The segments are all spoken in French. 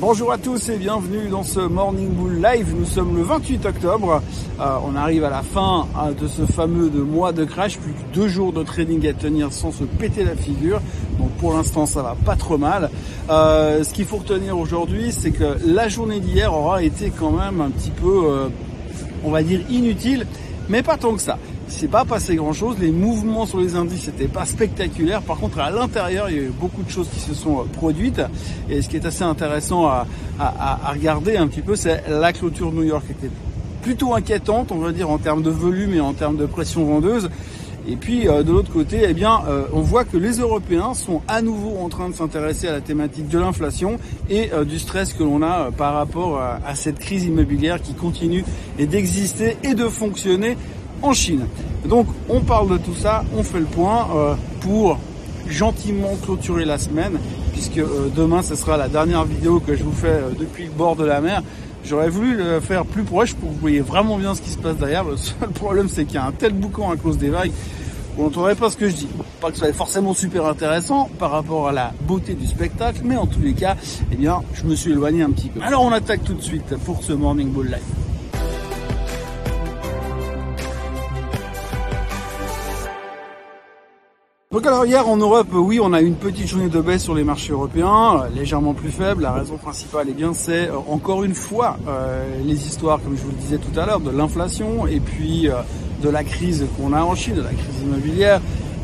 Bonjour à tous et bienvenue dans ce Morning Bull Live. Nous sommes le 28 octobre. Euh, on arrive à la fin hein, de ce fameux mois de crash. Plus que deux jours de trading à tenir sans se péter la figure. Donc pour l'instant, ça va pas trop mal. Euh, ce qu'il faut retenir aujourd'hui, c'est que la journée d'hier aura été quand même un petit peu, euh, on va dire, inutile, mais pas tant que ça s'est pas passé grand chose. Les mouvements sur les indices n'étaient pas spectaculaires. Par contre, à l'intérieur, il y a eu beaucoup de choses qui se sont euh, produites. Et ce qui est assez intéressant à, regarder un petit peu, c'est la clôture de New York qui était plutôt inquiétante, on va dire, en termes de volume et en termes de pression vendeuse. Et puis euh, de l'autre côté, eh bien, euh, on voit que les Européens sont à nouveau en train de s'intéresser à la thématique de l'inflation et du stress que l'on a par rapport à, cette crise immobilière qui continue et d'exister et de fonctionner en Chine. Donc on parle de tout ça, on fait le point euh, pour gentiment clôturer la semaine, puisque euh, demain ce sera la dernière vidéo que je vous fais euh, depuis le bord de la mer. J'aurais voulu le faire plus proche pour que vous voyez vraiment bien ce qui se passe derrière. Le seul problème c'est qu'il y a un tel boucan à cause des vagues, vous n'entendrez pas ce que je dis. Pas que ce soit forcément super intéressant par rapport à la beauté du spectacle, mais en tous les cas, eh bien, je me suis éloigné un petit peu. Alors on attaque tout de suite pour ce Morning Bull Live. Donc alors hier en Europe, oui, on a eu une petite journée de baisse sur les marchés européens, euh, légèrement plus faible. La raison principale, eh bien, c'est euh, encore une fois euh, les histoires, comme je vous le disais tout à l'heure, de l'inflation et puis de la crise qu'on a en Chine, de la crise immobilière.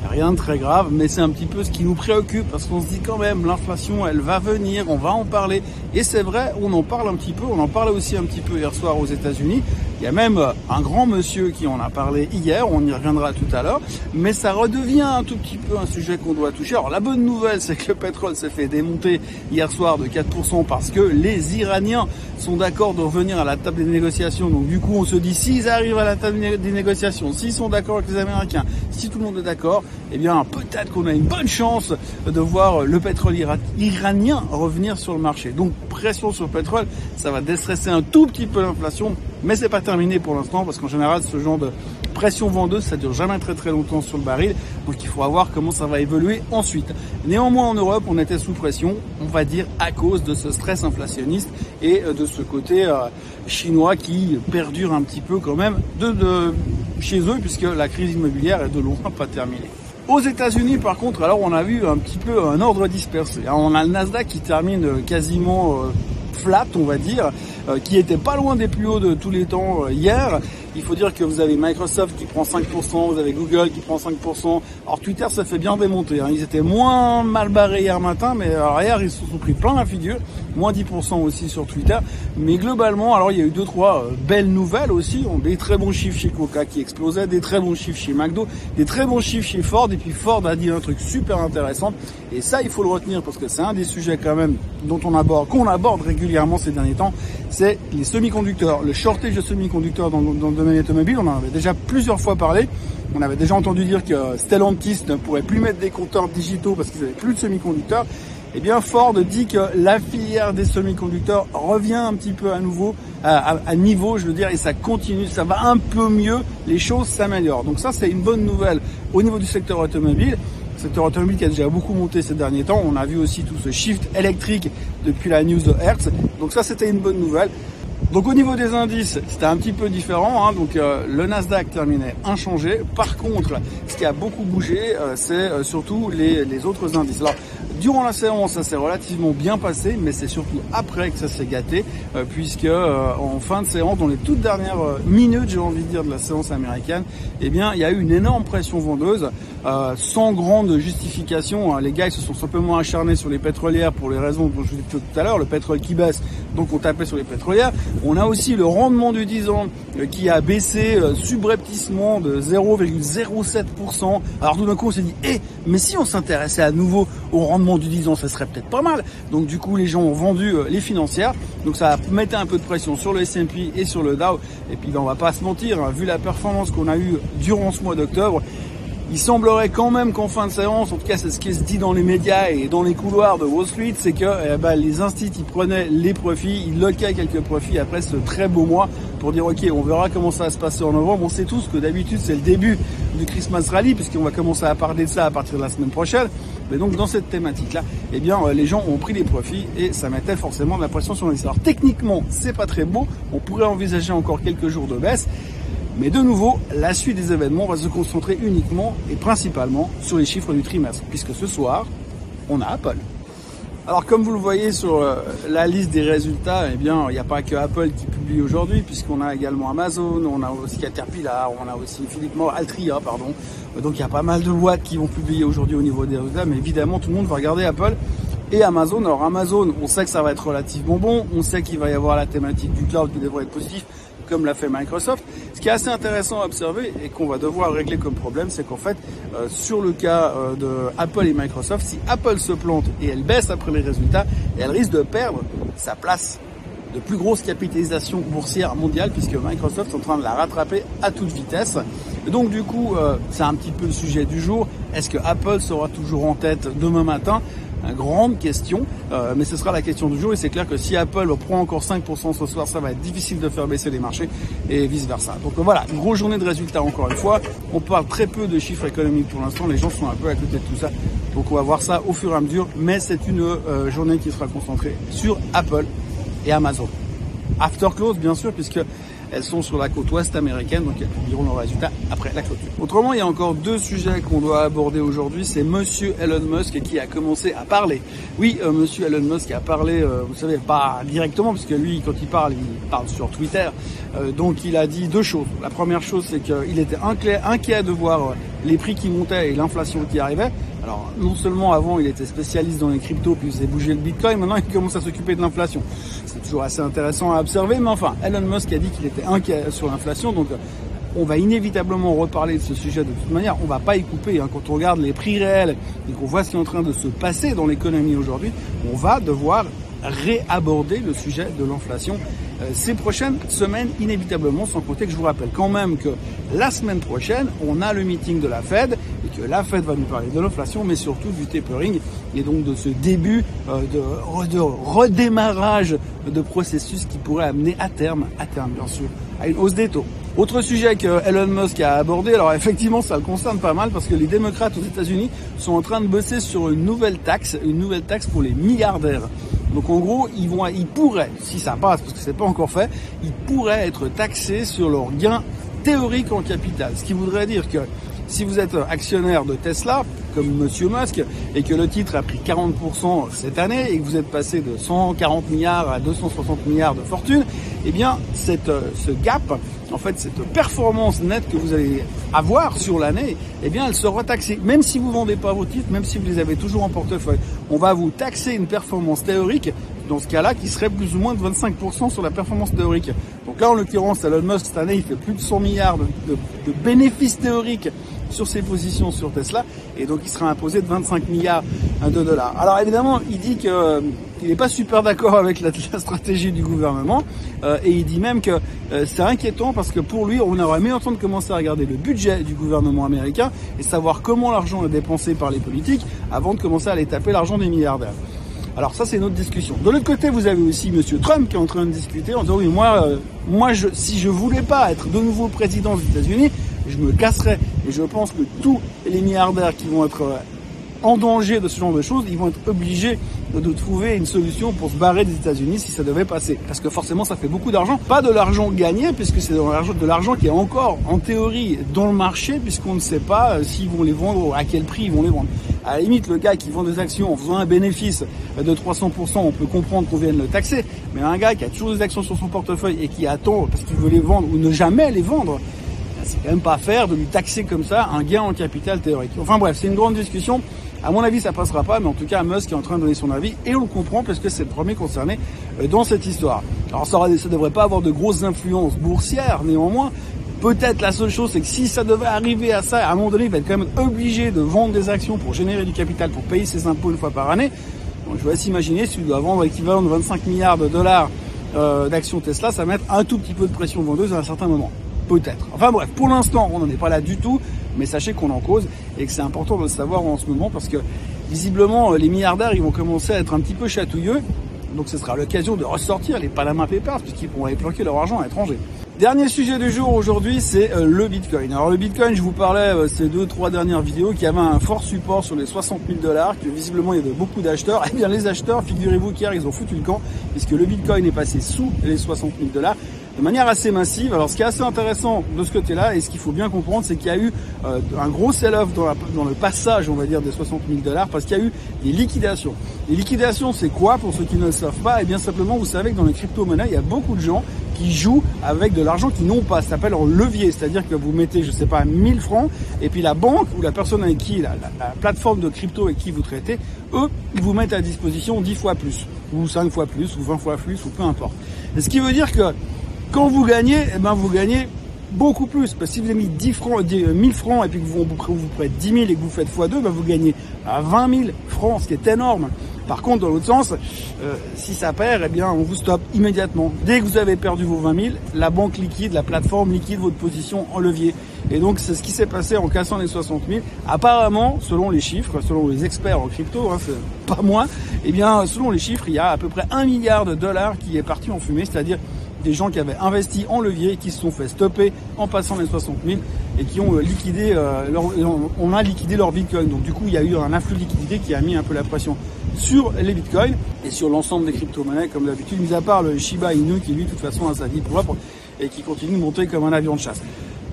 Rien de très grave, mais c'est un petit peu ce qui nous préoccupe parce qu'on se dit quand même l'inflation, elle va venir, on va en parler. Et c'est vrai, on en parle un petit peu. On en parlait aussi un petit peu hier soir aux États-Unis. Il y a même euh, un grand monsieur qui en a parlé hier, on y reviendra tout à l'heure, mais ça redevient un tout petit peu un sujet qu'on doit toucher. Alors la bonne nouvelle, c'est que le pétrole s'est fait démonter hier soir de 4% parce que les Iraniens sont d'accord de revenir à la table des négociations. Donc du coup, on se dit, s'ils arrivent à la table des négociations, s'ils sont d'accord avec les Américains, si tout le monde est d'accord, eh bien peut-être qu'on a une bonne chance de voir le pétrole iranien revenir sur le marché. Donc pression sur le pétrole, ça va déstresser un tout petit peu l'inflation, mais c'est pas terminé pour l'instant parce qu'en général ce genre de pression vendeuse ça dure jamais très très longtemps sur le baril donc il faudra voir comment ça va évoluer ensuite. Néanmoins en Europe on était sous pression on va dire à cause de ce stress inflationniste et euh, de ce côté euh, chinois qui perdure un petit peu quand même de, chez eux puisque la crise immobilière est de loin pas terminée. Aux États-Unis, par contre, alors on a vu un petit peu un ordre dispersé. On a le Nasdaq qui termine quasiment euh, flat, on va dire, euh, qui était pas loin des plus hauts de tous les temps euh, hier. Il faut dire que vous avez Microsoft qui prend 5%, vous avez Google qui prend 5%. Alors Twitter, ça fait bien démonter. Hein. Ils étaient moins mal barrés hier matin, mais alors hier, ils se sont pris plein la figure. Moins 10% aussi sur Twitter. Mais globalement, alors il y a eu deux, trois euh, belles nouvelles aussi. Des très bons chiffres chez Coca qui explosaient, des très bons chiffres chez McDo, des très bons chiffres chez Ford. Et puis Ford a dit un truc super intéressant. Et ça, il faut le retenir parce que c'est un des sujets quand même dont on aborde, qu'on aborde régulièrement ces derniers temps. C'est les semi-conducteurs, le shortage de semi-conducteurs dans, le automobile, on en avait déjà plusieurs fois parlé. On avait déjà entendu dire que Stellantis ne pourrait plus mettre des compteurs digitaux parce qu'ils n'avaient plus de semi-conducteurs. Eh bien, Ford dit que la filière des semi-conducteurs revient un petit peu à nouveau, à, niveau, je veux dire, et ça continue, ça va un peu mieux, les choses s'améliorent. Donc ça, c'est une bonne nouvelle au niveau du secteur automobile. Secteur automobile qui a déjà beaucoup monté ces derniers temps. On a vu aussi tout ce shift électrique depuis la news de Hertz. Donc ça, c'était une bonne nouvelle. Donc au niveau des indices, c'était un petit peu différent. Hein. Donc euh, le Nasdaq terminait inchangé. Par contre, ce qui a beaucoup bougé, euh, c'est euh, surtout les, autres indices. Alors Durant la séance, ça s'est relativement bien passé, mais c'est surtout après que ça s'est gâté, euh, puisque euh, en fin de séance, dans les toutes dernières euh, minutes, j'ai envie de dire, de la séance américaine, eh bien, il y a eu une énorme pression vendeuse, sans grande justification. Hein. Les gars, ils se sont simplement acharnés sur les pétrolières pour les raisons dont je vous ai dit tout à l'heure, le pétrole qui baisse, donc on tapait sur les pétrolières. On a aussi le rendement du 10 ans qui a baissé subrepticement de 0,07%. Alors tout d'un coup, on s'est dit, eh, mais si on s'intéressait à nouveau au rendement du 10 ans, ça serait peut-être pas mal. Donc du coup, les gens ont vendu euh, les financières. Donc ça mettait un peu de pression sur le S&P et sur le Dow. Et puis ben, on va pas se mentir, hein, vu la performance qu'on a eue durant ce mois d'octobre, Il semblerait quand même qu'en fin de séance, en tout cas c'est ce qui se dit dans les médias et dans les couloirs de Wall Street, c'est que eh ben, les instituts prenaient les profits, ils loquaient quelques profits après ce très beau mois dire ok on verra comment ça va se passer en novembre. On sait tous que d'habitude c'est le début du Christmas Rally puisqu'on va commencer à parler de ça à partir de la semaine prochaine. Mais donc dans cette thématique-là, eh bien euh, les gens ont pris les profits et ça mettait forcément de la pression sur les Alors techniquement, c'est pas très beau. On pourrait envisager encore quelques jours de baisse. Mais de nouveau, la suite des événements va se concentrer uniquement et principalement sur les chiffres du trimestre, puisque ce soir, on a Apple. Alors comme vous le voyez sur euh, la liste des résultats, eh bien il n'y a pas que Apple qui publie aujourd'hui, puisqu'on a également Amazon, on a aussi Caterpillar, on a aussi Philippe Altria, pardon. Donc il y a pas mal de boîtes qui vont publier aujourd'hui au niveau des résultats, mais évidemment tout le monde va regarder Apple et Amazon. Alors Amazon, on sait que ça va être relativement bon, on sait qu'il va y avoir la thématique du cloud qui devrait être positif, comme l'a fait Microsoft. Ce qui est assez intéressant à observer et qu'on va devoir régler comme problème, c'est qu'en fait, euh, sur le cas euh, de Apple et Microsoft, si Apple se plante et elle baisse après les résultats, elle risque de perdre sa place de plus grosse capitalisation boursière mondiale puisque Microsoft est en train de la rattraper à toute vitesse. donc du coup, euh, c'est un petit peu le sujet du jour. Est-ce que Apple sera toujours en tête demain matin? Grande question, euh, mais ce sera la question du jour et c'est clair que si Apple prend encore 5% ce soir, ça va être difficile de faire baisser les marchés et vice versa. Donc voilà, une grosse journée de résultats encore une fois. On parle très peu de chiffres économiques pour l'instant, les gens sont un peu à côté de tout ça. Donc on va voir ça au fur et à mesure, mais c'est une euh, journée qui sera concentrée sur Apple et Amazon. After close bien sûr, puisque elles sont sur la côte ouest américaine, donc elles publieront leurs résultats après la clôture. Autrement, il y a encore deux sujets qu'on doit aborder aujourd'hui. C'est Monsieur Elon Musk qui a commencé à parler. Oui, euh, Monsieur Elon Musk a parlé, euh, vous savez, pas directement, parce que lui, quand il parle, il parle sur Twitter. Euh, donc il a dit deux choses. La première chose, c'est qu'il était inquiet de voir les prix qui montaient et l'inflation qui arrivait. Alors non seulement avant il était spécialiste dans les cryptos puis il faisait bouger le bitcoin, maintenant il commence à s'occuper de l'inflation. C'est toujours assez intéressant à observer, mais enfin Elon Musk a dit qu'il était inquiet sur l'inflation, donc on va inévitablement reparler de ce sujet de toute manière. On va pas y couper. Hein. Quand on regarde les prix réels et qu'on voit ce qui est en train de se passer dans l'économie aujourd'hui, on va devoir réaborder le sujet de l'inflation euh, ces prochaines semaines inévitablement, sans compter que je vous rappelle quand même que la semaine prochaine, on a le meeting de la Fed la Fed va nous parler de l'inflation, mais surtout du tapering et donc de ce début euh, de, de redémarrage de processus qui pourrait amener à terme, à terme bien sûr, à une hausse des taux. Autre sujet que Elon Musk a abordé, alors effectivement ça le concerne pas mal parce que les démocrates aux États-Unis sont en train de bosser sur une nouvelle taxe, une nouvelle taxe pour les milliardaires. Donc en gros, ils vont, ils pourraient, si ça passe, parce que c'est pas encore fait, ils pourraient être taxés sur leurs gains théoriques en capital. Ce qui voudrait dire que si vous êtes actionnaire de Tesla, comme Monsieur Musk, et que le titre a pris 40% cette année, et que vous êtes passé de 140 milliards à 260 milliards de fortune, eh bien, cette, ce gap, en fait, cette performance nette que vous allez avoir sur l'année, eh bien, elle sera taxée. Même si vous vendez pas vos titres, même si vous les avez toujours en portefeuille, on va vous taxer une performance théorique, dans ce cas-là, qui serait plus ou moins de 25% sur la performance théorique. Donc là, en l'occurrence, Elon Musk, cette année, il fait plus de 100 milliards de, de bénéfices théoriques sur ses positions sur Tesla et donc il sera imposé de 25 milliards de dollars. Alors évidemment, il dit que euh, il n'est pas super d'accord avec la, stratégie du gouvernement euh, et il dit même que euh, c'est inquiétant parce que pour lui, on aurait mieux temps de commencer à regarder le budget du gouvernement américain et savoir comment l'argent est dépensé par les politiques avant de commencer à aller taper l'argent des milliardaires. Alors ça c'est une autre discussion. De l'autre côté, vous avez aussi Monsieur Trump qui est en train de discuter en disant oui moi, moi je, si je voulais pas être de nouveau président des États-Unis, je me casserais. Et je pense que tous les milliardaires qui vont être euh, en danger de ce genre de choses, ils vont être obligés de trouver une solution pour se barrer des États-Unis si ça devait passer. Parce que forcément, ça fait beaucoup d'argent. Pas de l'argent gagné, puisque c'est de l'argent qui est encore, en théorie, dans le marché, puisqu'on ne sait pas euh, s'ils vont les vendre, à quel prix ils vont les vendre. À la limite, le gars qui vend des actions en faisant un bénéfice de 300%, on peut comprendre qu'on vienne le taxer. Mais un gars qui a toujours des actions sur son portefeuille et qui attend parce qu'il veut les vendre ou ne jamais les vendre, c'est quand même pas faire de lui taxer comme ça un gain en capital théorique. Enfin bref, c'est une grande discussion. À mon avis, ça passera pas, mais en tout cas, Musk est en train de donner son avis et on le comprend parce que c'est le premier concerné euh, dans cette histoire. Alors ça, devrait pas avoir de grosses influences boursières, néanmoins. Peut-être la seule chose, c'est que si ça devait arriver à ça, à un moment donné, il va être quand même obligé de vendre des actions pour générer du capital, pour payer ses impôts une fois par année. Donc je vous laisse imaginer, s'il doit vendre l'équivalent de 25 milliards de dollars euh, d'actions Tesla, ça va mettre un tout petit peu de pression vendeuse à un certain moment. Peut-être. Enfin bref, pour l'instant, on n'en est pas là du tout. mais sachez qu'on en cause et que c'est important de le savoir en ce moment parce que visiblement les milliardaires ils vont commencer à être un petit peu chatouilleux. Donc ce sera l'occasion de ressortir les Panama Papers puisqu'ils pourront aller planquer leur argent à l'étranger. Dernier sujet du jour aujourd'hui, c'est euh, le Bitcoin. Alors le Bitcoin, je vous parlais euh, ces deux, trois dernières vidéos qui avait un fort support sur les 60 000 dollars, que visiblement il y avait beaucoup d'acheteurs. Eh bien les acheteurs, figurez-vous qu'hier ils ont foutu le camp, puisque le Bitcoin est passé sous les 60 000 dollars de manière assez massive. Alors ce qui est assez intéressant de ce côté-là, et ce qu'il faut bien comprendre, c'est qu'il y a eu euh, un gros sell-off dans, le passage, on va dire, des 60 000 dollars, parce qu'il y a eu des liquidations. Les liquidations, c'est quoi pour ceux qui ne le savent pas? Eh bien simplement, vous savez que dans les crypto-monnaies, il y a beaucoup de gens qui jouent avec de l'argent qu'ils n'ont pas. Ça s'appelle en levier, c'est-à-dire que vous mettez, je sais pas, 1000 francs, et puis la banque ou la personne avec qui, la, la, plateforme de crypto avec qui vous traitez, eux, ils vous mettent à disposition 10 fois plus, ou 5 fois plus, ou 20 fois plus, ou peu importe. Et ce qui veut dire que quand vous gagnez, eh ben vous gagnez beaucoup plus. Parce que si vous avez mis 10 francs, 1000 francs et puis que vous vous prêtez 10 000 et que vous faites x2, ben vous gagnez à 20 000 francs, ce qui est énorme. Par contre, dans l'autre sens, euh, si ça perd, eh bien, on vous stoppe immédiatement. Dès que vous avez perdu vos 20 000, la banque liquide, la plateforme liquide votre position en levier. Et donc, c'est ce qui s'est passé en cassant les 60 000. Apparemment, selon les chiffres, selon les experts en crypto, hein, pas moi, eh bien, selon les chiffres, il y a à peu près 1 milliard de dollars qui est parti en fumée, c'est-à-dire des gens qui avaient investi en levier qui se sont fait stopper en passant les 60 000 et qui ont euh, liquidé euh, leur, on a liquidé leur bitcoin. Donc du coup, il y a eu un afflux de liquidité qui a mis un peu la pression sur les bitcoins et sur l'ensemble des crypto-monnaies comme d'habitude, mis à part le Shiba Inu qui lui, de toute façon, a sa vie propre et qui continue de monter comme un avion de chasse.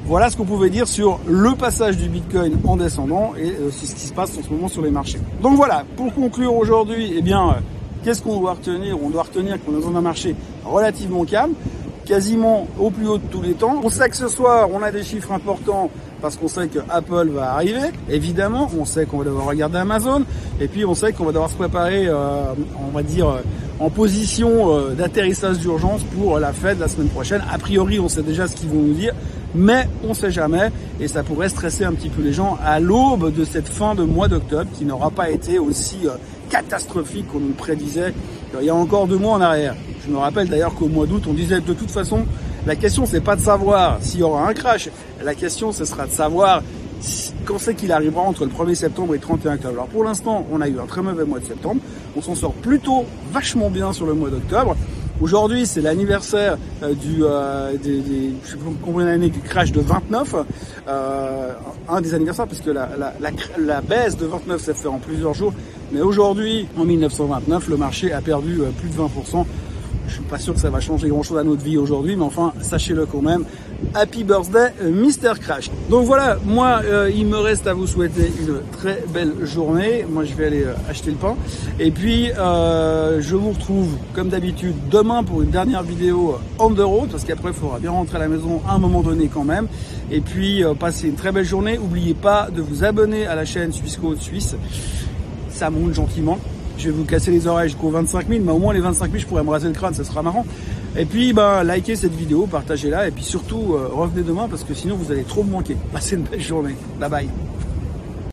Voilà ce qu'on pouvait dire sur le passage du Bitcoin en descendant et euh, c'est ce qui se passe en ce moment sur les marchés. Donc voilà, pour conclure aujourd'hui, eh bien, Qu'est-ce qu'on doit retenir On doit retenir qu'on est dans un marché relativement calme, quasiment au plus haut de tous les temps. On sait que ce soir, on a des chiffres importants parce qu'on sait que Apple va arriver, évidemment. On sait qu'on va devoir regarder Amazon. Et puis, on sait qu'on va devoir se préparer, euh, on va dire, euh, en position euh, d'atterrissage d'urgence pour la fête la semaine prochaine. A priori, on sait déjà ce qu'ils vont nous dire mais on sait jamais et ça pourrait stresser un petit peu les gens à l'aube de cette fin de mois d'octobre qui n'aura pas été aussi euh, catastrophique qu'on nous prédisait il y a encore deux mois en arrière. Je me rappelle d'ailleurs qu'au mois d'août, on disait de toute façon, la question c'est pas de savoir s'il y aura un crash, la question ce sera de savoir quand c'est qu'il arrivera entre le 1er septembre et le 31 octobre. Alors pour l'instant, on a eu un très mauvais mois de septembre, on s'en sort plutôt vachement bien sur le mois d'octobre. Aujourd'hui, c'est l'anniversaire euh, du, euh, je sais pas combien d'années du crash de 29, euh, un des anniversaires, parce que la, la baisse de 29 s'est fait en plusieurs jours, mais aujourd'hui, en 1929, le marché a perdu euh, plus de 20%. Je suis pas sûr que ça va changer grand chose à notre vie aujourd'hui, mais enfin, sachez-le quand même. Happy birthday, euh, Mr. Crash. Donc voilà, moi, euh, il me reste à vous souhaiter une très belle journée. Moi, je vais aller acheter le pain. Et puis, euh, je vous retrouve, comme d'habitude, demain pour une dernière vidéo on the road, parce qu'après, il faudra bien rentrer à la maison à un moment donné quand même. Et puis, passez une très belle journée. N'oubliez pas de vous abonner à la chaîne Suisse Code Suisse. Monte gentiment je vais vous casser les oreilles jusqu'aux 25 000, mais au moins les 25 000, je pourrais me raser le crâne, ça sera marrant. Et puis, ben, likez cette vidéo, partagez-la, et puis surtout, euh, revenez demain, parce que sinon, vous allez trop me manquer. Passez une belle journée. Bye bye.